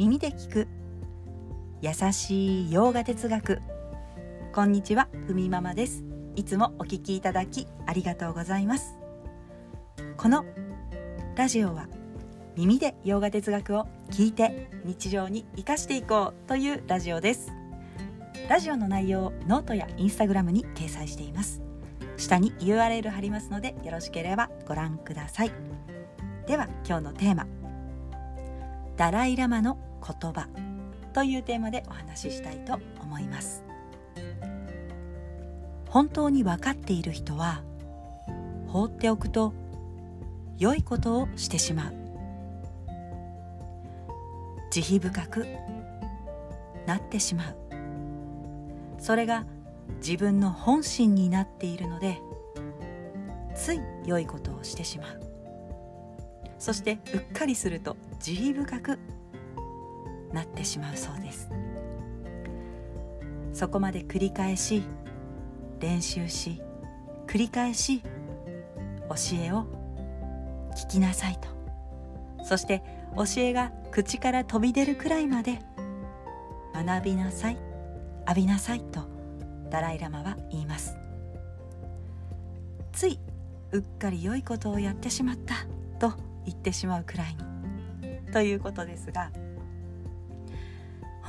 耳で聞く。優しいヨガ哲学。こんにちはふみママです。いつもお聞きいただきありがとうございます。このラジオは耳でヨガ哲学を聞いて日常に生かしていこうというラジオです。ラジオの内容をノートやインスタグラムに掲載しています。下に URL 貼りますのでよろしければご覧ください。では今日のテーマ。ダライラマの言葉というテーマでお話ししたいと思います。本当に分かっている人は放っておくと良いことをしてしまう。慈悲深くなってしまう。それが自分の本心になっているのでつい良いことをしてしまう。そしてうっかりすると慈悲深くなってしまうそうです。そこまで繰り返し練習し繰り返し教えを聞きなさいと。そして教えが口から飛び出るくらいまで学びなさい浴びなさいとダライ・ラマは言います。ついうっかり良いことをやってしまったと言ってしまうくらいにということですが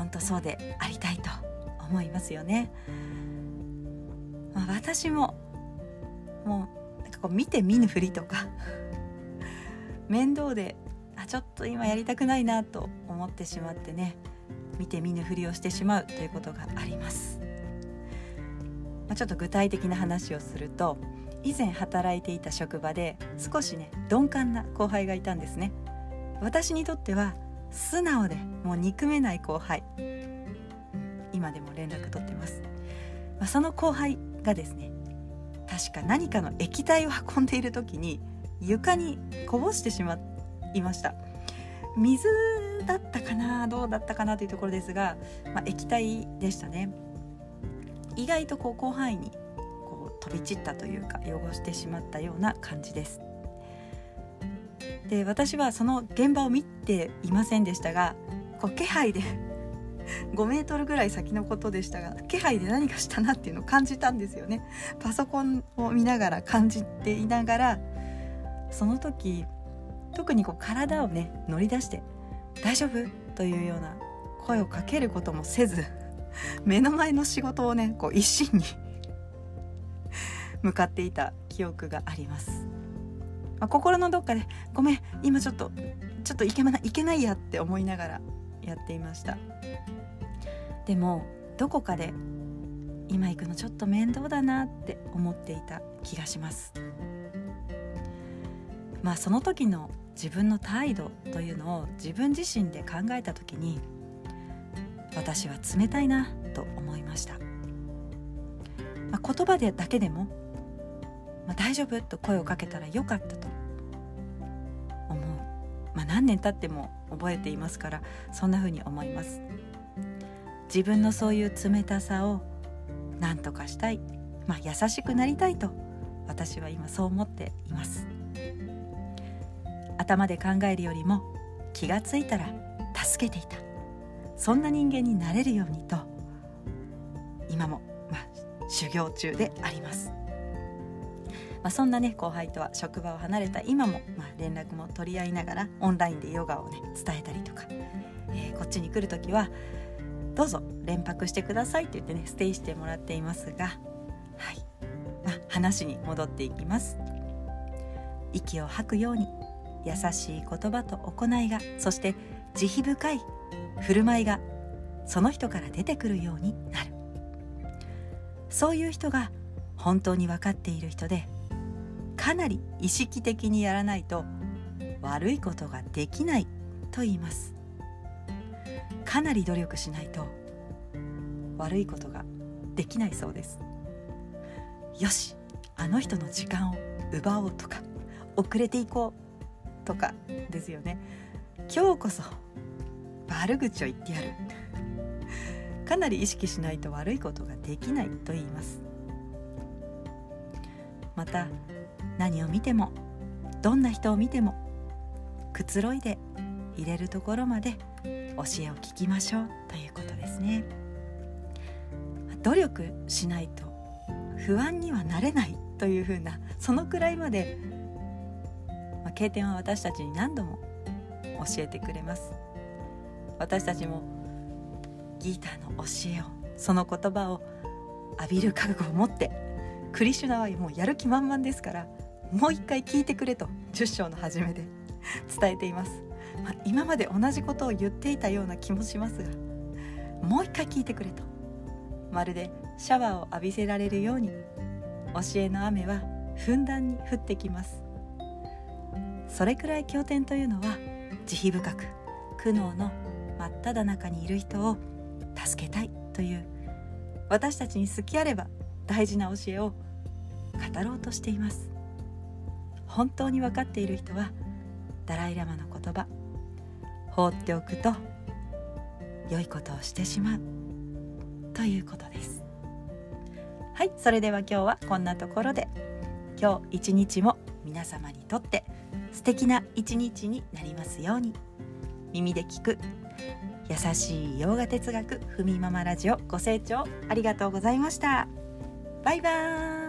本当そうでありたいと思いますよね、まあ、私ももうなんかこう見て見ぬふりとか 面倒であちょっと今やりたくないなと思ってしまってね見て見ぬふりをしてしまうということがあります、まあ、ちょっと具体的な話をすると以前働いていた職場で少しね鈍感な後輩がいたんですね。私にとっては素直でもう憎めない後輩。今でも連絡取ってます、まあ、その後輩がですね確か何かの液体を運んでいる時に床にこぼしてしまいました。水だったかなどうだったかなというところですが、まあ、液体でしたね。意外とこう広範囲にこう飛び散ったというか汚してしまったような感じです。で私はその現場を見ていませんでしたがこう気配で 5メートルぐらい先のことでしたが気配で何かしたなっていうのを感じたんですよねパソコンを見ながら感じていながらその時特にこう体をね乗り出して「大丈夫?」というような声をかけることもせず目の前の仕事をねこう一心に 向かっていた記憶があります、まあ、心のどっかで「ごめん今ちょっとちょっといけ,、ま、いけないや」って思いながらやっていました。でもどこかで今行くのちょっと面倒だなって思っていた気がします。まあその時の自分の態度というのを自分自身で考えた時に私は冷たいなと思いました、まあ、言葉でだけでも、まあ、大丈夫？と声をかけたらよかったと。思う、まあ、何年経っても覚えていますからそんな風に思います。自分のそういう冷たさを何とかしたい、まあ、優しくなりたいと私は今そう思っています。頭で考えるよりも気がついたら助けていた。そんな人間になれるようにと今も、まあ、修行中であります、まあ、そんなね後輩とは職場を離れた今も、まあ、連絡も取り合いながらオンラインでヨガをね伝えたりとか、えー、こっちに来る時はどうぞ連泊してくださいって言ってねステイしてもらっていますがはい、まあ、話に戻っていきます。息を吐くように優しい言葉と行いがそして慈悲深い振る舞いがその人から出てくるようになる。そういう人が本当に分かっている人でかなり意識的にやらないと悪いことができないと言います。かなり努力しないと悪いことができないそうです。よしあの人の時間を奪おうとか遅れていこうとかですよね。今日こそ悪口を言ってやる。かなり意識しないと悪いことができないと言います。また何を見てもどんな人を見てもくつろいで入れるところまで教えを聞きましょうということですね。努力しないと不安にはなれないというふうなそのくらいまで、まあ、経典は私たちに何度も教えてくれます。私たちもギーターの教えをその言葉を浴びる覚悟を持ってクリシュナはもうやる気満々ですからもう一回聞いてくれと10章の初めで 伝えています、まあ、今まで同じことを言っていたような気もしますがもう一回聞いてくれと。まるでシャワーを浴びせられるように教えの雨はふんだんに降ってきます。それくらい経典というのは慈悲深く苦悩の真っ只中にいる人を助けたいという私たちに好きあれば大事な教えを語ろうとしています。本当に分かっている人はダライ・ラマの言葉放っておくと良いことをしてしまう。ということです。はいそれでは今日はこんなところで今日一日も皆様にとって素敵な一日になりますように耳で聞く優しい洋画哲学ふみママラジオご清聴ありがとうございました。バイバーイ。